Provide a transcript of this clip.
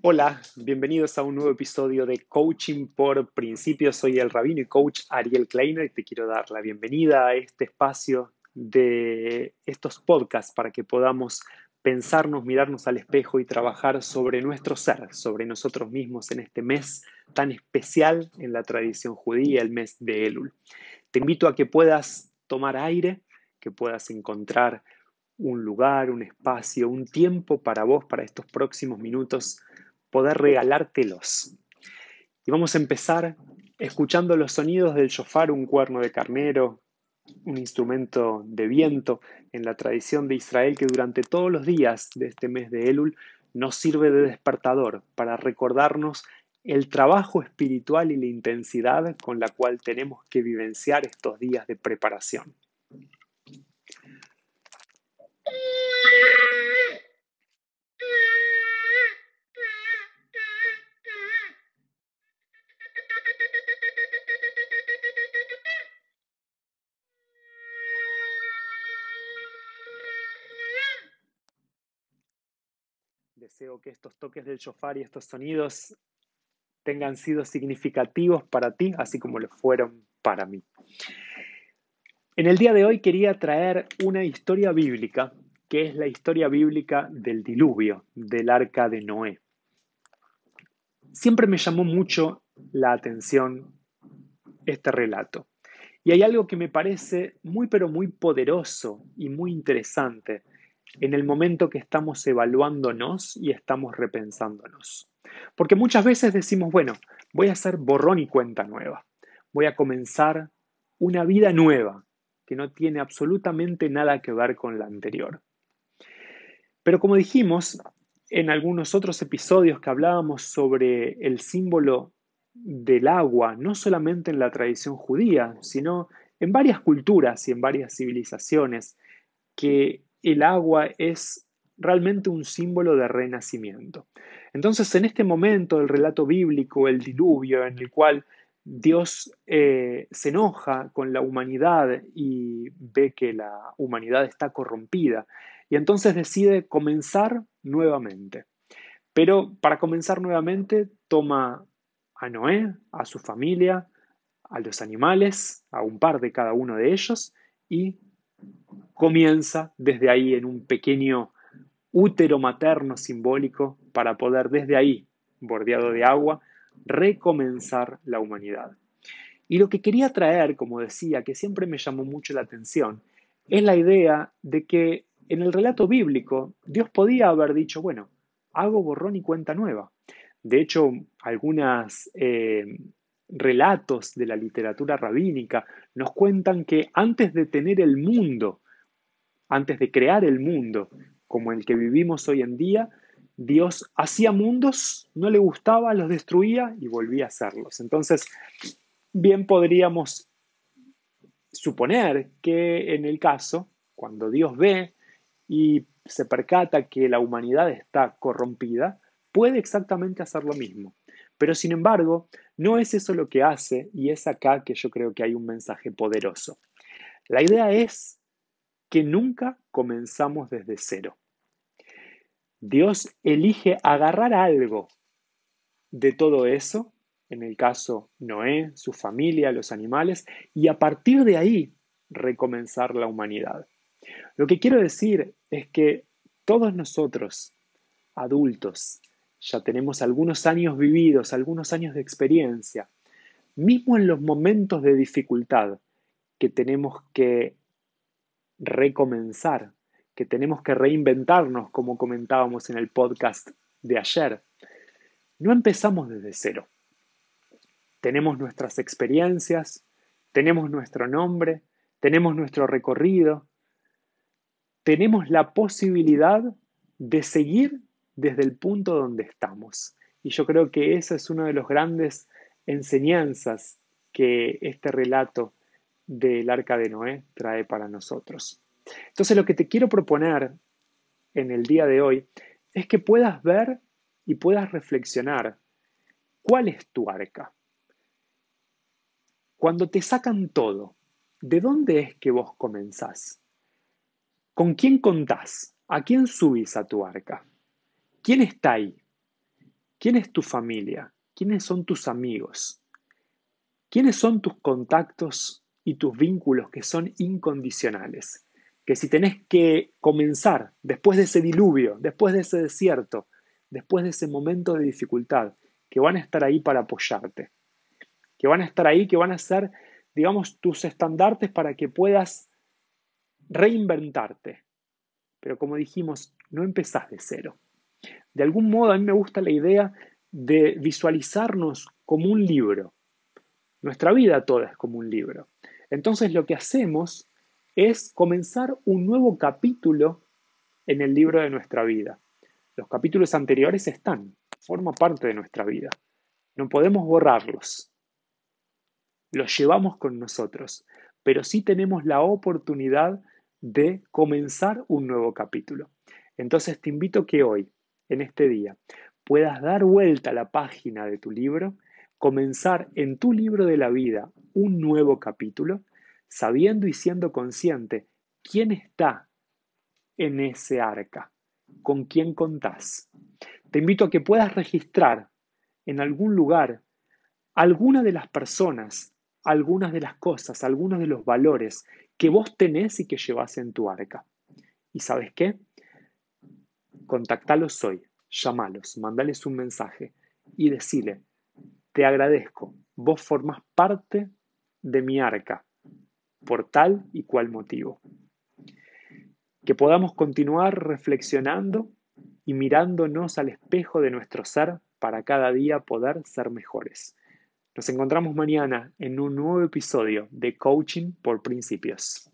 Hola, bienvenidos a un nuevo episodio de Coaching por Principios. Soy el rabino y coach Ariel Kleiner y te quiero dar la bienvenida a este espacio de estos podcasts para que podamos pensarnos, mirarnos al espejo y trabajar sobre nuestro ser, sobre nosotros mismos en este mes tan especial en la tradición judía, el mes de Elul. Te invito a que puedas tomar aire, que puedas encontrar un lugar, un espacio, un tiempo para vos, para estos próximos minutos poder regalártelos. Y vamos a empezar escuchando los sonidos del shofar, un cuerno de carnero, un instrumento de viento en la tradición de Israel que durante todos los días de este mes de Elul nos sirve de despertador para recordarnos el trabajo espiritual y la intensidad con la cual tenemos que vivenciar estos días de preparación. Deseo que estos toques del shofar y estos sonidos tengan sido significativos para ti, así como lo fueron para mí. En el día de hoy quería traer una historia bíblica, que es la historia bíblica del diluvio, del arca de Noé. Siempre me llamó mucho la atención este relato. Y hay algo que me parece muy pero muy poderoso y muy interesante en el momento que estamos evaluándonos y estamos repensándonos. Porque muchas veces decimos, bueno, voy a hacer borrón y cuenta nueva. Voy a comenzar una vida nueva que no tiene absolutamente nada que ver con la anterior. Pero como dijimos en algunos otros episodios que hablábamos sobre el símbolo del agua, no solamente en la tradición judía, sino en varias culturas y en varias civilizaciones, que el agua es realmente un símbolo de renacimiento. Entonces, en este momento del relato bíblico, el diluvio, en el cual Dios eh, se enoja con la humanidad y ve que la humanidad está corrompida, y entonces decide comenzar nuevamente. Pero para comenzar nuevamente toma a Noé, a su familia, a los animales, a un par de cada uno de ellos, y comienza desde ahí en un pequeño útero materno simbólico para poder desde ahí, bordeado de agua, recomenzar la humanidad. Y lo que quería traer, como decía, que siempre me llamó mucho la atención, es la idea de que en el relato bíblico Dios podía haber dicho, bueno, hago borrón y cuenta nueva. De hecho, algunos eh, relatos de la literatura rabínica nos cuentan que antes de tener el mundo, antes de crear el mundo como el que vivimos hoy en día, Dios hacía mundos, no le gustaba, los destruía y volvía a hacerlos. Entonces, bien podríamos suponer que en el caso, cuando Dios ve y se percata que la humanidad está corrompida, puede exactamente hacer lo mismo. Pero sin embargo, no es eso lo que hace y es acá que yo creo que hay un mensaje poderoso. La idea es que nunca comenzamos desde cero. Dios elige agarrar algo de todo eso, en el caso Noé, su familia, los animales, y a partir de ahí recomenzar la humanidad. Lo que quiero decir es que todos nosotros, adultos, ya tenemos algunos años vividos, algunos años de experiencia, mismo en los momentos de dificultad que tenemos que recomenzar, que tenemos que reinventarnos, como comentábamos en el podcast de ayer, no empezamos desde cero. Tenemos nuestras experiencias, tenemos nuestro nombre, tenemos nuestro recorrido, tenemos la posibilidad de seguir desde el punto donde estamos. Y yo creo que esa es una de las grandes enseñanzas que este relato del arca de Noé trae para nosotros. Entonces lo que te quiero proponer en el día de hoy es que puedas ver y puedas reflexionar cuál es tu arca. Cuando te sacan todo, ¿de dónde es que vos comenzás? ¿Con quién contás? ¿A quién subís a tu arca? ¿Quién está ahí? ¿Quién es tu familia? ¿Quiénes son tus amigos? ¿Quiénes son tus contactos y tus vínculos que son incondicionales? Que si tenés que comenzar después de ese diluvio, después de ese desierto, después de ese momento de dificultad, que van a estar ahí para apoyarte, que van a estar ahí, que van a ser, digamos, tus estandartes para que puedas reinventarte. Pero como dijimos, no empezás de cero. De algún modo a mí me gusta la idea de visualizarnos como un libro. Nuestra vida toda es como un libro. Entonces lo que hacemos es comenzar un nuevo capítulo en el libro de nuestra vida. Los capítulos anteriores están, forma parte de nuestra vida. No podemos borrarlos. Los llevamos con nosotros, pero sí tenemos la oportunidad de comenzar un nuevo capítulo. Entonces te invito que hoy, en este día, puedas dar vuelta a la página de tu libro, comenzar en tu libro de la vida un nuevo capítulo, sabiendo y siendo consciente quién está en ese arca, con quién contás. Te invito a que puedas registrar en algún lugar alguna de las personas, algunas de las cosas, algunos de los valores que vos tenés y que llevas en tu arca. ¿Y sabes qué? Contactalos hoy Llámalos, mandales un mensaje y decile, te agradezco, vos formás parte de mi arca por tal y cual motivo. Que podamos continuar reflexionando y mirándonos al espejo de nuestro ser para cada día poder ser mejores. Nos encontramos mañana en un nuevo episodio de Coaching por Principios.